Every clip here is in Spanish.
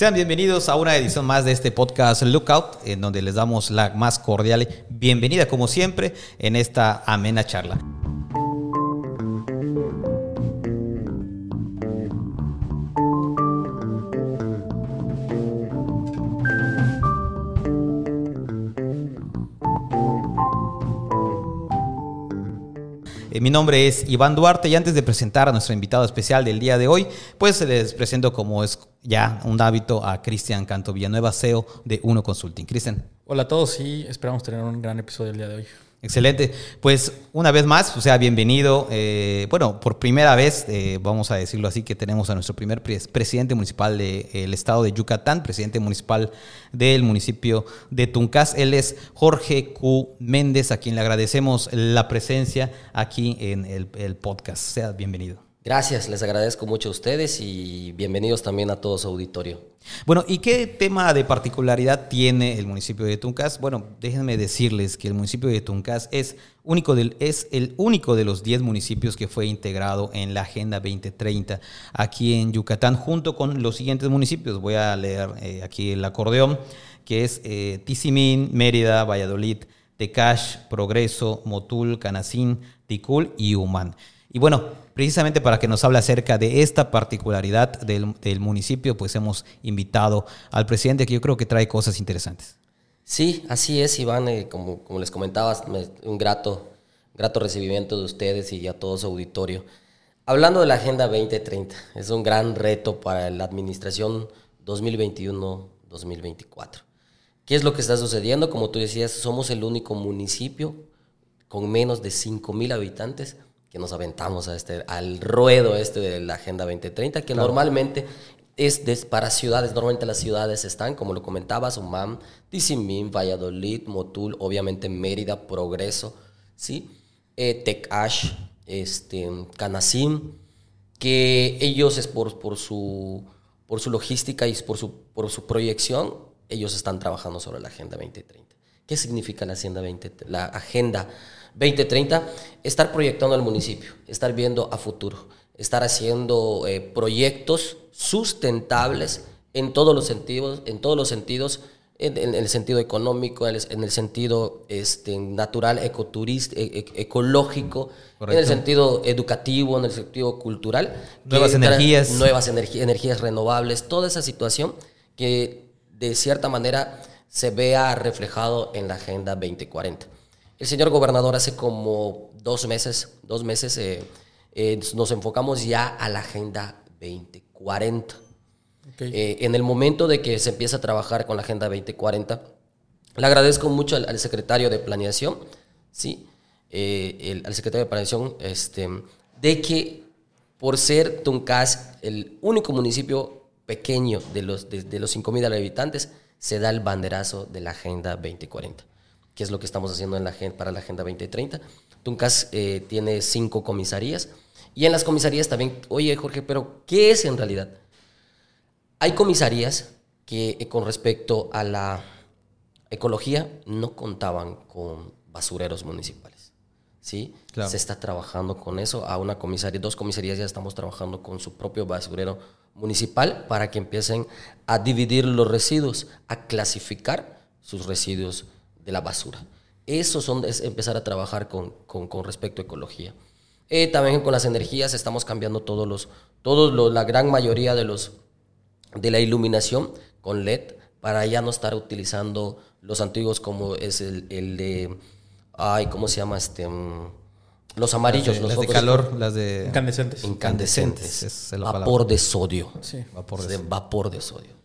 Sean bienvenidos a una edición más de este podcast Lookout, en donde les damos la más cordial bienvenida, como siempre, en esta amena charla. Mi nombre es Iván Duarte y antes de presentar a nuestro invitado especial del día de hoy, pues les presento como es ya un hábito a Cristian Canto Villanueva, CEO de Uno Consulting. Cristian. Hola a todos y esperamos tener un gran episodio el día de hoy. Excelente. Pues una vez más, o sea, bienvenido. Eh, bueno, por primera vez, eh, vamos a decirlo así, que tenemos a nuestro primer presidente municipal del estado de Yucatán, presidente municipal del municipio de Tuncás. Él es Jorge Q. Méndez, a quien le agradecemos la presencia aquí en el podcast. Sea bienvenido. Gracias, les agradezco mucho a ustedes y bienvenidos también a todo su auditorio. Bueno, ¿y qué tema de particularidad tiene el municipio de Tuncas? Bueno, déjenme decirles que el municipio de Tuncas es, único del, es el único de los 10 municipios que fue integrado en la Agenda 2030 aquí en Yucatán, junto con los siguientes municipios. Voy a leer eh, aquí el acordeón, que es eh, Tizimín, Mérida, Valladolid, Tecash, Progreso, Motul, Canacín, Ticul y Humán. Y bueno, precisamente para que nos hable acerca de esta particularidad del, municipio, pues hemos invitado al presidente que yo creo que trae cosas interesantes. Sí, así es, Iván. Eh, como, como, les comentabas, un grato, grato recibimiento de ustedes y a todo su auditorio. Hablando de la Agenda 2030, es un gran reto para la administración 2021-2024. ¿Qué es lo que está sucediendo? Como tú decías, somos el único municipio con menos de 5 mil habitantes que nos aventamos a este, al ruedo este de la Agenda 2030, que normalmente es para ciudades, normalmente las ciudades están, como lo comentabas, Umam, Tizimín, Valladolid, Motul, obviamente Mérida, Progreso, ¿sí? Eh, Tecash, este, Canacín, que ellos es por, por, su, por su logística y por su, por su proyección, ellos están trabajando sobre la Agenda 2030. ¿Qué significa la, Agenda 20, la Agenda 2030, estar proyectando al municipio, estar viendo a futuro, estar haciendo eh, proyectos sustentables en todos los sentidos, en todos los sentidos, en, el sentido económico, en el, sentido este, natural, ecoturista, e, e, ecológico, en el sentido educativo, en el sentido cultural. Nuevas energías. Nuevas energías renovables, toda esa situación que de cierta manera se vea reflejado en la Agenda 2040. El señor gobernador hace como dos meses, dos meses eh, eh, nos enfocamos ya a la Agenda 2040. Eh, en el momento de que se empieza a trabajar con la Agenda 2040, le agradezco mucho al, secretario de Planeación, ¿sí? al secretario de Planeación, este, de que por ser Tuncas el único municipio pequeño de los, de, de los 5.000 habitantes, se da el banderazo de la Agenda 2040 que es lo que estamos haciendo en la, para la Agenda 2030. Tuncas eh, tiene cinco comisarías y en las comisarías también, oye Jorge, pero ¿qué es en realidad? Hay comisarías que eh, con respecto a la ecología no contaban con basureros municipales. ¿sí? Se está trabajando con eso. A una comisaría, dos comisarías ya estamos trabajando con su propio basurero municipal para que empiecen a dividir los residuos, a clasificar sus residuos de la basura. Eso son, es empezar a trabajar con, con, respecto a ecología. Eh, también con las energías estamos cambiando todos los, todos la gran mayoría de los de la iluminación con LED para ya no estar utilizando los antiguos como es el, el de ay cómo se llama este mm, los amarillos los de calor las de incandescentes. Incandescentes, vapor de sodio. Sí. vapor de, vapor de sodio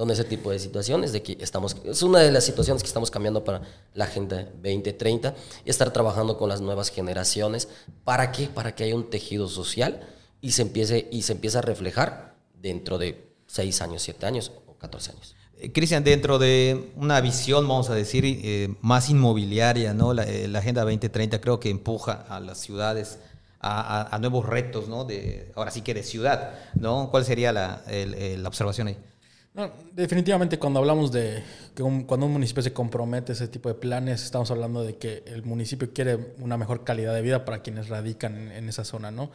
son ese tipo de situaciones de que estamos, es una de las situaciones que estamos cambiando para la Agenda 2030 y estar trabajando con las nuevas generaciones. ¿Para qué? Para que haya un tejido social y se empiece, y se empiece a reflejar dentro de 6 años, 7 años o 14 años. Eh, Cristian, dentro de una visión, vamos a decir, eh, más inmobiliaria, ¿no? Eh, la, Agenda 2030 creo que empuja a las ciudades a, nuevos retos, ¿no? De, ahora sí que de ciudad, ¿no? ¿Cuál sería la, la observación ahí? Definitivamente cuando hablamos de que cuando un municipio se compromete a ese tipo de planes, estamos hablando de que el municipio quiere una mejor calidad de vida para quienes radican en, esa zona, ¿no?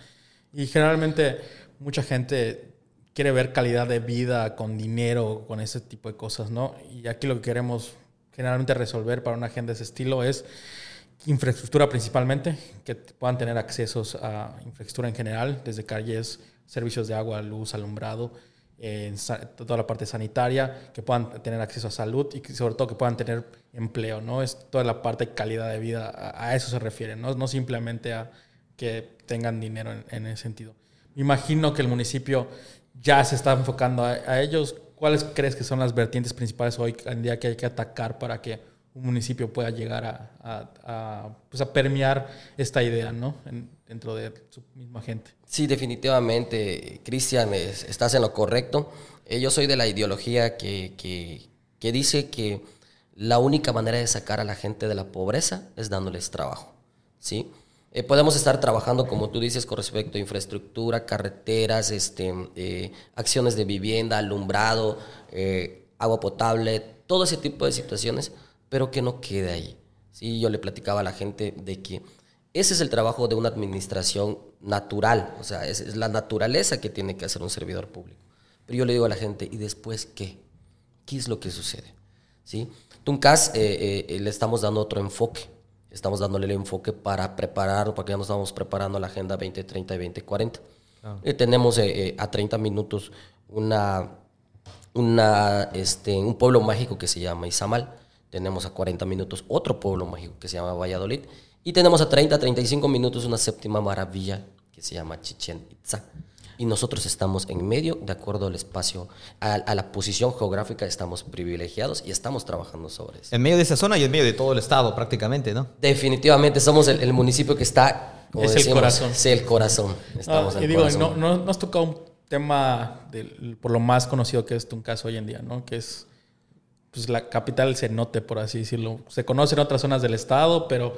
Y generalmente mucha gente quiere ver calidad de vida con dinero, con ese tipo de cosas, ¿no? Y aquí lo que queremos generalmente resolver para una agenda de ese estilo es infraestructura principalmente, que puedan tener accesos a infraestructura en general, desde calles, servicios de agua, luz, alumbrado, en toda la parte sanitaria, que puedan tener acceso a salud y sobre todo que puedan tener empleo, ¿no? Es toda la parte de calidad de vida, a, eso se refiere, ¿no? No simplemente a que tengan dinero en, ese sentido. Me imagino que el municipio ya se está enfocando a, ellos. ¿Cuáles crees que son las vertientes principales hoy en día que hay que atacar para que un municipio pueda llegar a, pues a permear esta idea ¿no? dentro de su misma gente? Sí, definitivamente, Cristian, estás en lo correcto. Eh, yo soy de la ideología que, que, que dice que la única manera de sacar a la gente de la pobreza es dándoles trabajo. ¿sí? Eh, podemos estar trabajando, como tú dices, con respecto a infraestructura, carreteras, este, eh, acciones de vivienda, alumbrado, agua potable, todo ese tipo de situaciones, pero que no quede ahí. ¿sí? Yo le platicaba a la gente de que ese es el trabajo de una administración natural, o sea, es, la naturaleza que tiene que hacer un servidor público. Pero yo le digo a la gente, ¿y después qué? ¿Qué es lo que sucede? ¿Sí? Tuncas le estamos dando otro enfoque estamos dándole el enfoque para preparar, porque ya nos estamos preparando la Agenda 2030 y 2040. Eh, tenemos eh, eh, a 30 minutos una, una, este, un pueblo mágico que se llama Izamal. Tenemos a 40 minutos otro pueblo mágico que se llama Valladolid. Y tenemos a 30, 35 minutos una séptima maravilla que se llama Chichen Itza y nosotros estamos en medio, de acuerdo al espacio, a, la posición geográfica, estamos privilegiados y estamos trabajando sobre eso. En medio de esa zona y en medio de todo el estado prácticamente, ¿no? Definitivamente, somos el, municipio que está... es el corazón. Sí, el corazón. Estamos y digo, No, no, has tocado un tema por lo más conocido que es caso hoy en día, ¿no? Que es pues, la capital se note, por así decirlo. Se conoce en otras zonas del estado, pero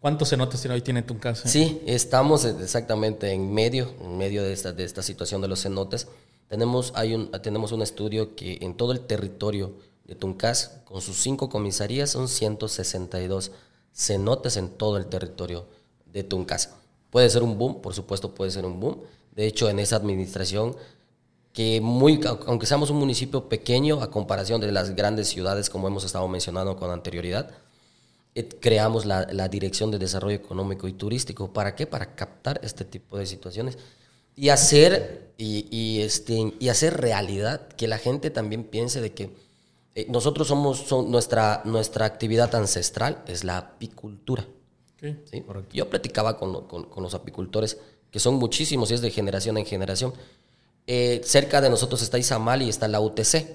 ¿Cuántos cenotes hoy tiene tu casa? Sí, estamos exactamente en medio, en medio de esta, de esta situación de los cenotes. Tenemos, hay un, tenemos un estudio que en todo el territorio de Tuncas, con sus cinco comisarías, son 162 cenotes en todo el territorio de Tuncas. Puede ser un boom, por supuesto puede ser un boom. De hecho, en esa administración, que muy, aunque seamos un municipio pequeño a comparación de las grandes ciudades, como hemos estado mencionando con anterioridad, eh, creamos la, Dirección de Desarrollo Económico y Turístico. ¿Para qué? Para captar este tipo de situaciones y hacer, y, este, y hacer realidad que la gente también piense de que eh, nosotros somos, son, nuestra, nuestra actividad ancestral es la apicultura. Yo platicaba con, con, los apicultores, que son muchísimos y es de generación en generación. Eh, cerca de nosotros está Izamal y está la UTC,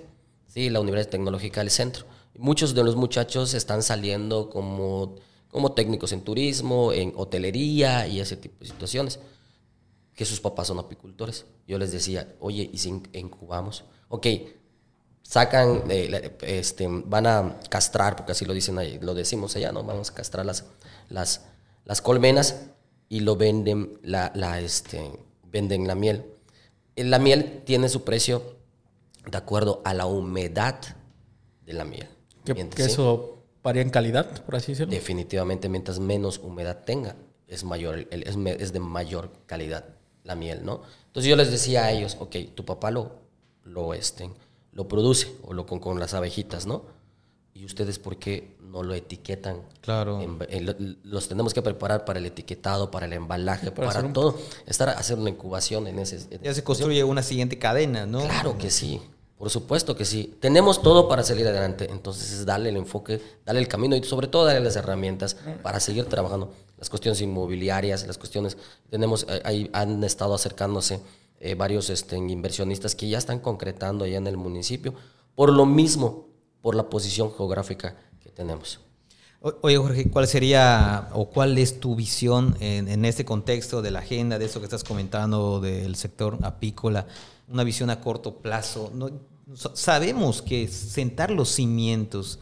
¿sí? la Universidad Tecnológica del Centro Muchos de los muchachos están saliendo como, como técnicos en turismo, en hotelería y ese tipo de situaciones. Que sus papás son apicultores. Yo les decía, oye, ¿y si incubamos? Ok, sacan, eh, este, van a castrar, porque así lo dicen ahí, lo decimos allá, ¿no? Vamos a castrar las, las, las colmenas y lo venden la, este, venden la miel. La miel tiene su precio de acuerdo a la humedad de la miel. Que, eso varía en calidad, por así decirlo. Definitivamente, mientras menos humedad tenga, es, mayor, es, es de mayor calidad la miel, ¿no? Entonces yo les decía a ellos, ok, tu papá lo, lo, este, lo produce, o lo con, con las abejitas, ¿no? ¿Y ustedes por qué no lo etiquetan? Claro. los tenemos que preparar para el etiquetado, para el embalaje, para, todo. Estar haciendo una incubación en ese... ya se construye una siguiente cadena, ¿no? Claro que sí. Por supuesto que sí. Tenemos todo para salir adelante. Entonces es darle el enfoque, darle el camino y sobre todo darle las herramientas para seguir trabajando. Las cuestiones inmobiliarias, las cuestiones... Tenemos, eh, ahí han estado acercándose eh, varios este, inversionistas que ya están concretando allá en el municipio. Por lo mismo, por la posición geográfica que tenemos. Oye, Jorge, ¿cuál sería o cuál es tu visión en, este contexto de la agenda, de eso que estás comentando del sector apícola? Una visión a corto plazo. sabemos que sentar los cimientos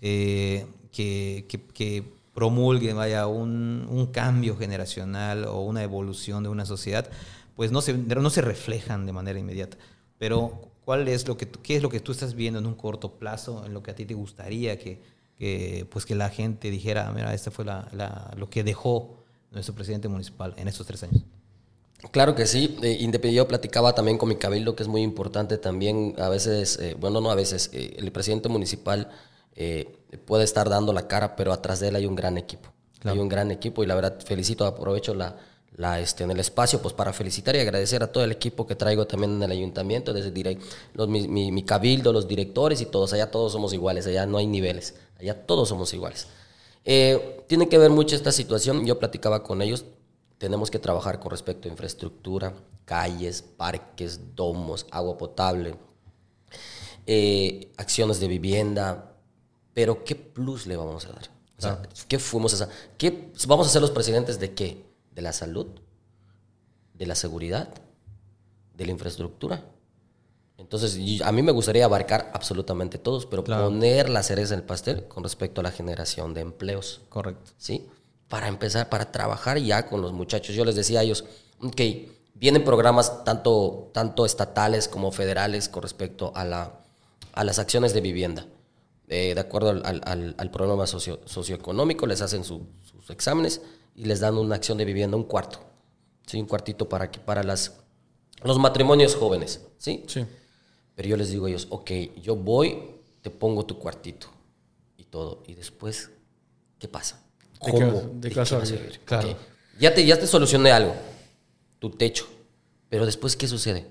eh, que, promulguen vaya, un, cambio generacional o una evolución de una sociedad, pues no se, no se reflejan de manera inmediata. Pero, ¿cuál es lo que, ¿qué es lo que tú estás viendo en un corto plazo, en lo que a ti te gustaría que, pues que la gente dijera, mira, esta fue la, lo que dejó nuestro presidente municipal en estos tres años? Claro que sí. Eh, yo platicaba también con mi cabildo, que es muy importante también. A veces, eh, bueno, no a veces, eh, el presidente municipal eh, puede estar dando la cara, pero atrás de él hay un gran equipo. Hay un gran equipo y la verdad felicito, aprovecho la, la, este, en el espacio pues para felicitar y agradecer a todo el equipo que traigo también en el ayuntamiento, desde los, mi, mi, cabildo, los directores y todos. Allá todos somos iguales, allá no hay niveles, allá todos somos iguales. tiene que ver mucho esta situación. Yo platicaba con ellos, tenemos que trabajar con respecto a infraestructura, calles, parques, domos, agua potable, eh, acciones de vivienda, pero ¿qué plus le vamos a dar? O sea, ¿qué fuimos a ¿Qué vamos a ser los presidentes de qué? ¿De la salud? ¿De la seguridad? ¿De la infraestructura? Entonces, a mí me gustaría abarcar absolutamente todos, pero poner la cereza en el pastel con respecto a la generación de empleos. Correcto. ¿Sí? para empezar, para trabajar ya con los muchachos. Yo les decía a ellos, ok, vienen programas tanto, tanto estatales como federales con respecto a, la, a las acciones de vivienda. Eh, de acuerdo al, al, programa socio, socioeconómico, les hacen sus exámenes y les dan una acción de vivienda, un cuarto. ¿sí? Un cuartito para, que, para las, los matrimonios jóvenes. ¿sí? sí. Pero yo les digo a ellos, ok, yo voy, te pongo tu cuartito y todo. Y después, ¿qué pasa? ¿Cómo? De, casa Claro. Ya, te, ya te solucioné algo, tu techo. Pero después, ¿qué sucede?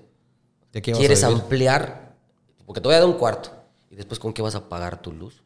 ¿De qué ¿Quieres ampliar? Porque te voy a dar un cuarto. ¿Y después con qué vas a pagar tu luz?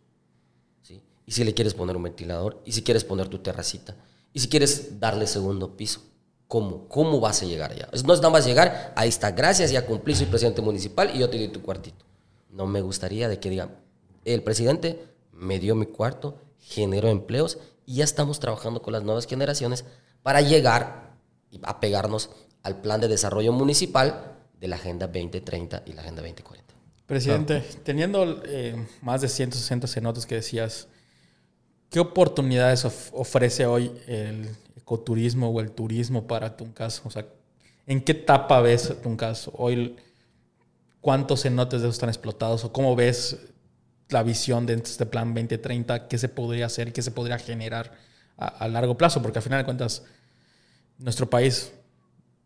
¿Sí? Y si le quieres poner un ventilador, y si quieres poner tu terracita, y si quieres darle segundo piso. ¿Cómo? ¿Cómo vas a llegar allá? No es nada más llegar, ahí está, gracias, ya cumplí, soy presidente municipal y yo te doy tu cuartito. No me gustaría de que digan, el presidente me dio mi cuarto, generó empleos y ya estamos trabajando con las nuevas generaciones para llegar a pegarnos al plan de desarrollo municipal de la Agenda 2030 y la Agenda 2040. Presidente, teniendo eh, más de 160 cenotes que decías, ¿qué oportunidades ofrece hoy el ecoturismo o el turismo para Tuncas? O sea, ¿en qué etapa ves Tuncas? Hoy, ¿cuántos cenotes de esos están explotados? ¿O cómo ves la visión de este plan 2030, qué se podría hacer, qué se podría generar a, largo plazo, porque al final de cuentas, nuestro país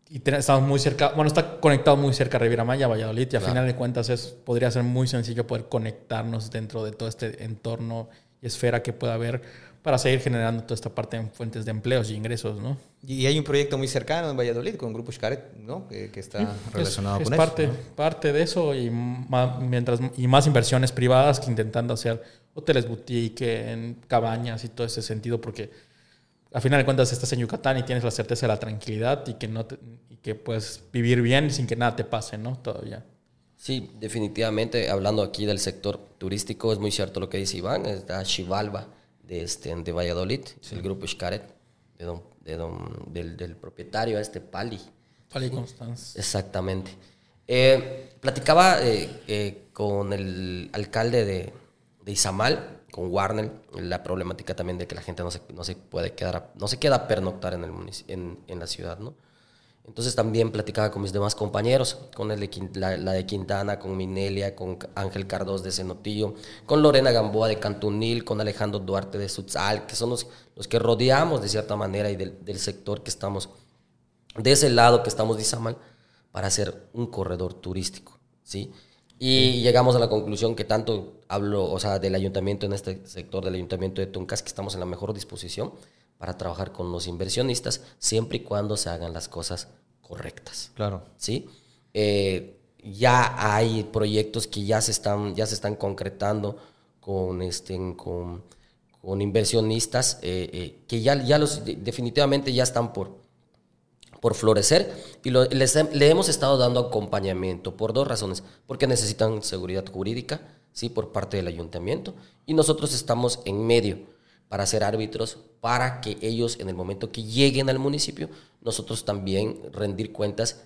y estamos muy cerca, bueno, está conectado muy cerca a Riviera Maya, Valladolid, y al final de cuentas es, podría ser muy sencillo poder conectarnos dentro de todo este entorno y esfera que pueda haber para seguir generando toda esta parte en fuentes de empleos y ingresos, ¿no? Y hay un proyecto muy cercano en Valladolid con Grupo Xcaret, ¿no? Que, está relacionado es con parte, eso. parte de eso y más, mientras, y más inversiones privadas que intentando hacer hoteles boutique, en cabañas y todo ese sentido, porque al final de cuentas estás en Yucatán y tienes la certeza de la tranquilidad y que, no y que puedes vivir bien sin que nada te pase, ¿no? Todavía. Sí, definitivamente, hablando aquí del sector turístico, es muy cierto lo que dice Iván, está Chivalba de, este, de Valladolid, el grupo Xcaret, de don, de don, del, del, propietario, este Pali. Pali Constanz. Exactamente. Eh, platicaba eh, eh, con el alcalde de, de, Izamal, con Warner, la problemática también de que la gente no se, no se puede quedar, no se queda a pernoctar en, el en, en la ciudad, ¿no? Entonces también platicaba con mis demás compañeros, con el de, la, de Quintana, con Minelia, con Ángel Cardos de Cenotillo, con Lorena Gamboa de Cantunil, con Alejandro Duarte de Sutzal, que son los, los que rodeamos de cierta manera y del, del, sector que estamos, de ese lado que estamos de Izamal, para hacer un corredor turístico, ¿sí? Y llegamos a la conclusión que tanto hablo, o sea, del ayuntamiento en este sector, del ayuntamiento de Tuncas, que estamos en la mejor disposición para trabajar con los inversionistas, siempre y cuando se hagan las cosas correctas. Claro. ¿Sí? Eh, ya hay proyectos que ya se están, ya se están concretando con, este, con, con inversionistas eh, eh, que ya, ya los, definitivamente ya están por, por florecer y les, le hemos estado dando acompañamiento por dos razones. Porque necesitan seguridad jurídica, ¿sí? Por parte del ayuntamiento y nosotros estamos en medio para ser árbitros, para que ellos en el momento que lleguen al municipio, nosotros también rendir cuentas.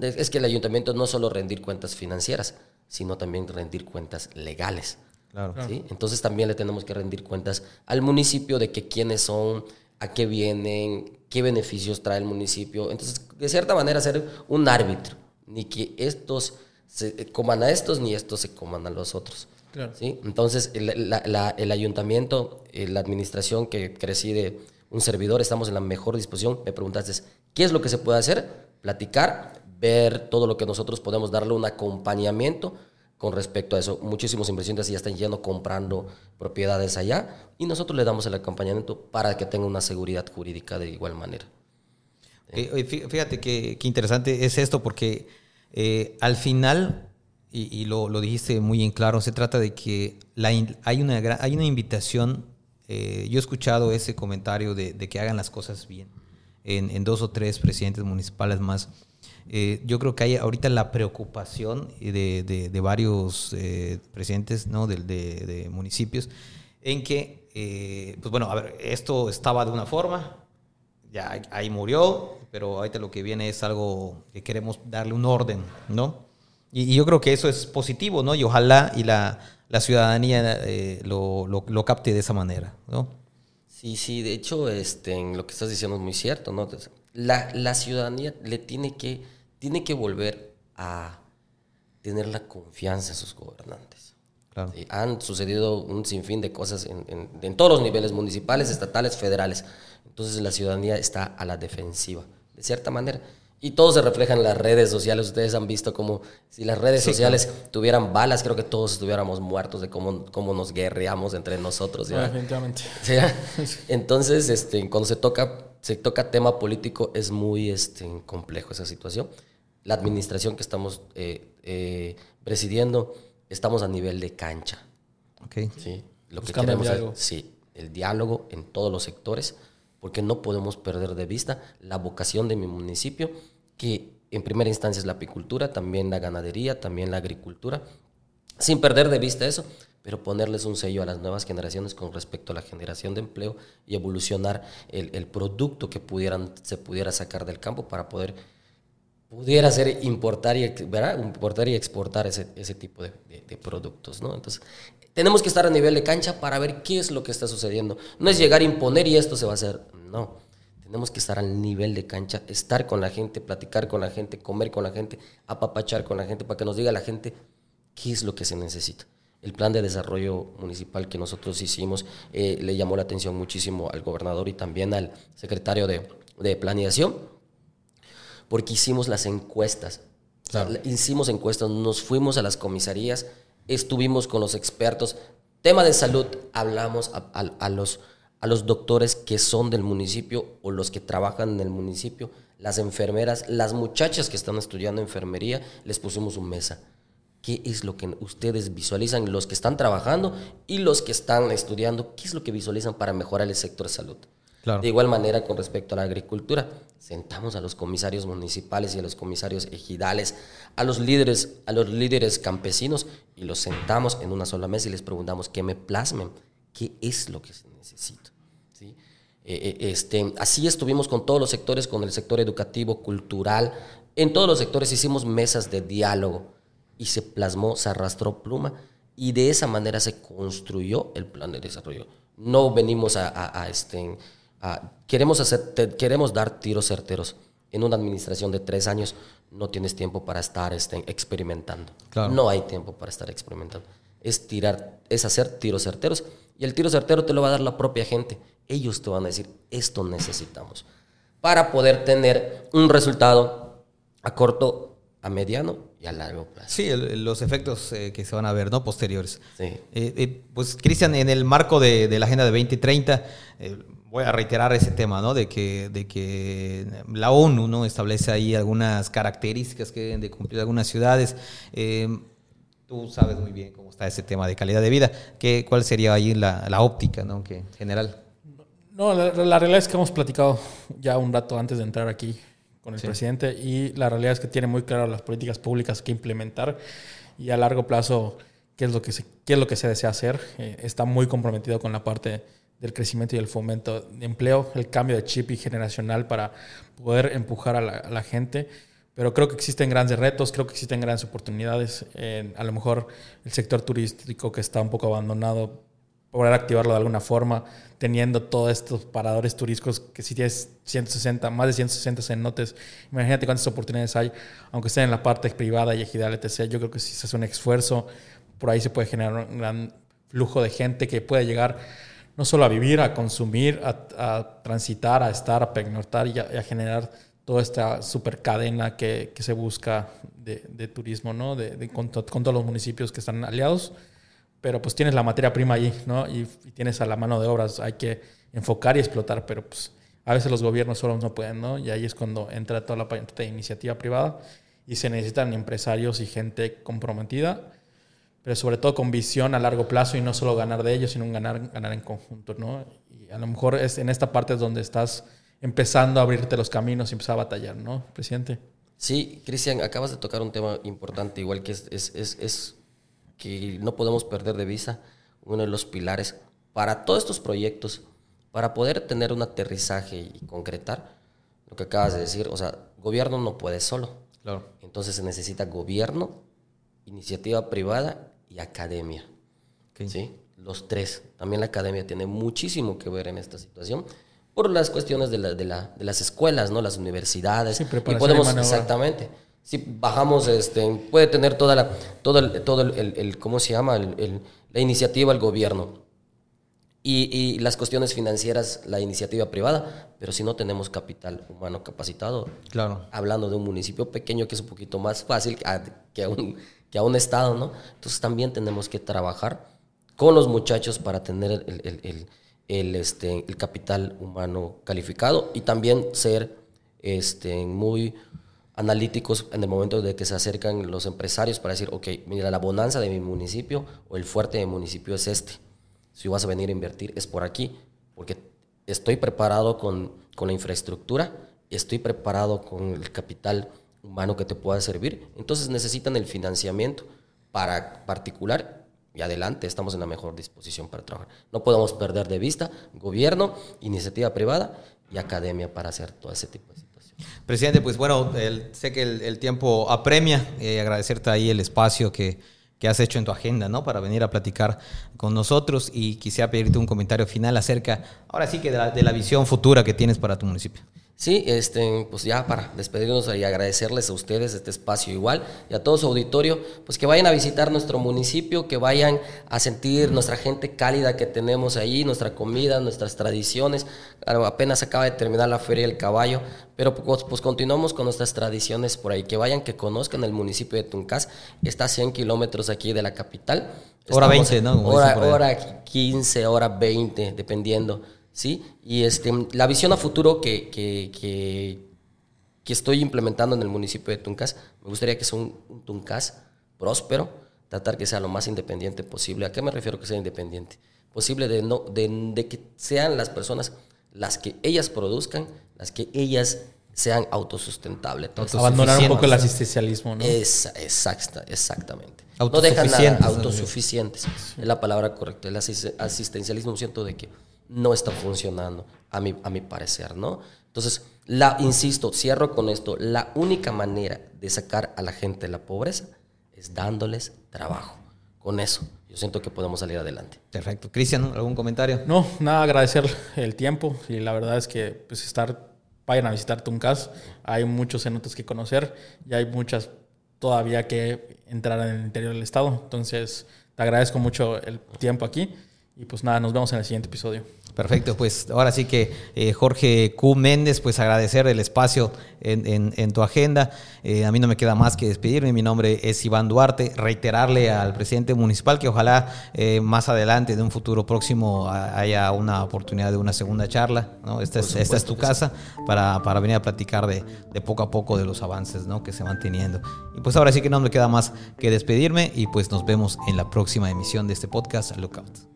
Es que el ayuntamiento no solo rendir cuentas financieras, sino también rendir cuentas legales. Claro. ¿sí? Entonces también le tenemos que rendir cuentas al municipio de que quiénes son, a qué vienen, qué beneficios trae el municipio. Entonces, de cierta manera, ser un árbitro, ni que estos se coman a estos, ni estos se coman a los otros. ¿Sí? Entonces, el, el ayuntamiento, eh, la administración que preside un servidor, estamos en la mejor disposición. Me preguntaste, ¿qué es lo que se puede hacer? platicar, ver todo lo que nosotros podemos darle un acompañamiento con respecto a eso. Muchísimos inversionistas ya están yendo comprando propiedades allá y nosotros le damos el acompañamiento para que tenga una seguridad jurídica de igual manera. Eh, fíjate qué interesante es esto porque eh, al final, y, lo, dijiste muy en claro, se trata de que hay, una, hay una invitación, eh, yo he escuchado ese comentario de, que hagan las cosas bien en dos o tres presidentes municipales más eh, yo creo que hay ahorita la preocupación de, de, varios eh, presidentes ¿no? de, de, municipios en que, eh, pues bueno, a ver, esto estaba de una forma, ya ahí murió, pero ahorita lo que viene es algo que queremos darle un orden, ¿no? Y, yo creo que eso es positivo, ¿no? Y ojalá y la, la ciudadanía lo, lo, lo, capte de esa manera, ¿no? Sí, sí, de hecho, este, lo que estás diciendo es muy cierto, ¿no? La, la ciudadanía le tiene que tiene que volver a tener la confianza en sus gobernantes. han sucedido un sinfín de cosas en, todos los niveles, municipales, estatales, federales. Entonces la ciudadanía está a la defensiva, de cierta manera. Y todo se refleja en las redes sociales. Ustedes han visto como si las redes sociales tuvieran balas, creo que todos estuviéramos muertos de cómo, cómo nos guerreamos entre nosotros. Definitivamente. Entonces, este, cuando se toca, se toca tema político, es muy este, complejo esa situación la administración que estamos eh, eh, presidiendo, estamos a nivel de cancha. Okay. ¿sí? Lo que queremos es sí, el diálogo en todos los sectores, porque no podemos perder de vista la vocación de mi municipio, que en primera instancia es la apicultura, también la ganadería, también la agricultura, sin perder de vista eso, pero ponerles un sello a las nuevas generaciones con respecto a la generación de empleo y evolucionar el, el producto que pudieran, se pudiera sacar del campo para poder pudiera ser importar y, importar y exportar ese, ese tipo de, de, productos, ¿no? Entonces, tenemos que estar a nivel de cancha para ver qué es lo que está sucediendo. No es llegar a imponer y esto se va a hacer, no. Tenemos que estar al nivel de cancha, estar con la gente, platicar con la gente, comer con la gente, apapachar con la gente, para que nos diga la gente qué es lo que se necesita. El plan de desarrollo municipal que nosotros hicimos eh, le llamó la atención muchísimo al gobernador y también al secretario de, de planeación porque hicimos las encuestas. hicimos encuestas, nos fuimos a las comisarías, estuvimos con los expertos. Tema de salud, hablamos a, los, a los doctores que son del municipio o los que trabajan en el municipio, las enfermeras, las muchachas que están estudiando enfermería, les pusimos un mesa. ¿Qué es lo que ustedes visualizan, los que están trabajando y los que están estudiando? ¿Qué es lo que visualizan para mejorar el sector de salud? De igual manera, con respecto a la agricultura, sentamos a los comisarios municipales y a los comisarios ejidales, a los líderes, a los líderes campesinos, y los sentamos en una sola mesa y les preguntamos que me plasmen qué es lo que se necesita. ¿sí? Eh, eh, este, así estuvimos con todos los sectores, con el sector educativo, cultural, en todos los sectores hicimos mesas de diálogo y se plasmó, se arrastró pluma y de esa manera se construyó el plan de desarrollo. No venimos a, a este, Ah, queremos, hacer, queremos dar tiros certeros. En una administración de tres años no tienes tiempo para estar este, experimentando. No hay tiempo para estar experimentando. Es tirar, es hacer tiros certeros. Y el tiro certero te lo va a dar la propia gente. Ellos te van a decir, esto necesitamos. Para poder tener un resultado a corto, a mediano y a largo plazo. Sí, los efectos eh, que se van a ver, ¿no? Posteriores. Sí. Eh, eh, pues, Cristian, en el marco de, de, la Agenda de 2030, voy a reiterar ese tema, ¿no? De que, de que la ONU, ¿no? Establece ahí algunas características que deben de cumplir algunas ciudades. Em, tú sabes muy bien cómo está ese tema de calidad de vida. ¿Qué, ¿Cuál sería ahí la, la óptica, ¿no? Que, en general. No, la, realidad es que hemos platicado ya un rato antes de entrar aquí con el presidente y la realidad es que tiene muy claras las políticas públicas que implementar y a largo plazo qué es lo que se, qué es lo que se desea hacer. Eh, está muy comprometido con la parte del crecimiento y el fomento de empleo, el cambio de chip y generacional para poder empujar a la, gente. Pero creo que existen grandes retos, creo que existen grandes oportunidades. a lo mejor el sector turístico que está un poco abandonado, poder activarlo de alguna forma, teniendo todos estos paradores turísticos que si tienes 160, más de 160 cenotes, imagínate cuántas oportunidades hay, aunque sea en la parte privada y ejidal, etc. Yo creo que si se hace un esfuerzo, por ahí se puede generar un gran flujo de gente que puede llegar no solo a vivir, a consumir, a, transitar, a estar, a pernoctar y a, generar toda esta super cadena que, se busca de, turismo, ¿no? De, con, to- con todos los municipios que están aliados. Pero pues tienes la materia prima allí, ¿no? Y, y tienes a la mano de obras. Hay que enfocar y explotar, pero pues a veces los gobiernos solos no pueden, ¿no? Y ahí es cuando entra toda la parte de iniciativa privada y se necesitan empresarios y gente comprometida, pero sobre todo con visión a largo plazo y no solo ganar de ellos, sino un ganar, ganar en conjunto, ¿no? Y a lo mejor es en esta parte es donde estás empezando a abrirte los caminos y empezar a batallar, ¿no, presidente? Sí, Cristian, acabas de tocar un tema importante, igual que es, es, es, es que no podemos perder de vista uno de los pilares para todos estos proyectos, para poder tener un aterrizaje y concretar lo que acabas de decir. O sea, gobierno no puede solo. Claro. Entonces se necesita gobierno, iniciativa privada y academia. ¿sí? Los tres. También la academia tiene muchísimo que ver en esta situación por las cuestiones de, la- de la- de las escuelas, ¿no? Las universidades. Sí, y podemos, exactamente. Si bajamos, este, puede tener toda la, todo el, todo el, el- el- ¿cómo se llama? El- la iniciativa el gobierno. Y, y las cuestiones financieras, la iniciativa privada, pero si no tenemos capital humano capacitado, Claro. hablando de un municipio pequeño que es un poquito más fácil a- que a un, que a un estado, ¿no? Entonces también tenemos que trabajar con los muchachos para tener el, el- este, el capital humano calificado y también ser este, muy analíticos en el momento de que se acercan los empresarios para decir, ok, mira, la bonanza de mi municipio o el fuerte de mi municipio es este. Si vas a venir a invertir es por aquí, porque estoy preparado con, con la infraestructura, estoy preparado con el capital humano que te pueda servir. Entonces necesitan el financiamiento para particular y adelante, estamos en la mejor disposición para trabajar. No podemos perder de vista gobierno, iniciativa privada y academia para hacer todo ese tipo de situaciones. Presidente, pues bueno, el- sé que el, el tiempo apremia. eh, agradecerte ahí el espacio que, que has hecho en tu agenda, ¿no? Para venir a platicar con nosotros y quisiera pedirte un comentario final acerca, ahora sí que de la, de la visión futura que tienes para tu municipio. Sí, este, pues ya para despedirnos y agradecerles a ustedes este espacio igual y a todo su auditorio, pues que vayan a visitar nuestro municipio, que vayan a sentir nuestra gente cálida que tenemos ahí, nuestra comida, nuestras tradiciones. Apenas acaba de terminar la Feria del Caballo, pero pues, pues continuamos con nuestras tradiciones por ahí. Que vayan, que conozcan el municipio de Tuncás, está a 100 kilómetros aquí de la capital. Hora Estamos 20, en- ¿no? Como Hora, hora 15, hora 20, dependiendo, ¿sí? Y este, la visión a futuro que, que, que, que estoy implementando en el municipio de Tuncas, me gustaría que sea un, un Tuncas próspero, tratar que sea lo más independiente posible. ¿A qué me refiero que sea independiente? Posible de, no, de, de que sean las personas las que ellas produzcan, las que ellas sean autosustentables. Entonces, Abandonar un poco el asistencialismo, ¿no? Esa- exacta, exactamente. No dejan nada, Autosuficientes. Es la palabra correcta. El asis- asistencialismo siento de que no está funcionando, a mi, a mi parecer, ¿no? Entonces, la, insisto, cierro con esto. La única manera de sacar a la gente de la pobreza es dándoles trabajo. Con eso, yo siento que podemos salir adelante. Perfecto. Cristian, ¿algún comentario? No, nada, agradecer el tiempo y la verdad es que pues estar, vayan a visitar Tuncas, hay muchos cenotes que conocer y hay muchas todavía que entrar en el interior del estado, entonces te agradezco mucho el tiempo aquí y pues nada, nos vemos en el siguiente episodio. Perfecto, pues ahora sí que eh, Jorge Q. Méndez, pues agradecer el espacio en, en- en tu agenda. Eh, a mí no me queda más que despedirme. Mi nombre es Iván Duarte. Reiterarle al presidente municipal que ojalá eh, más adelante, de un futuro próximo, haya una oportunidad de una segunda charla. ¿no? Esta, es, esta es tu casa para, para venir a platicar de, de poco a poco de los avances ¿no? que se van teniendo. Y pues ahora sí que no me queda más que despedirme y pues nos vemos en la próxima emisión de este podcast. Lookout.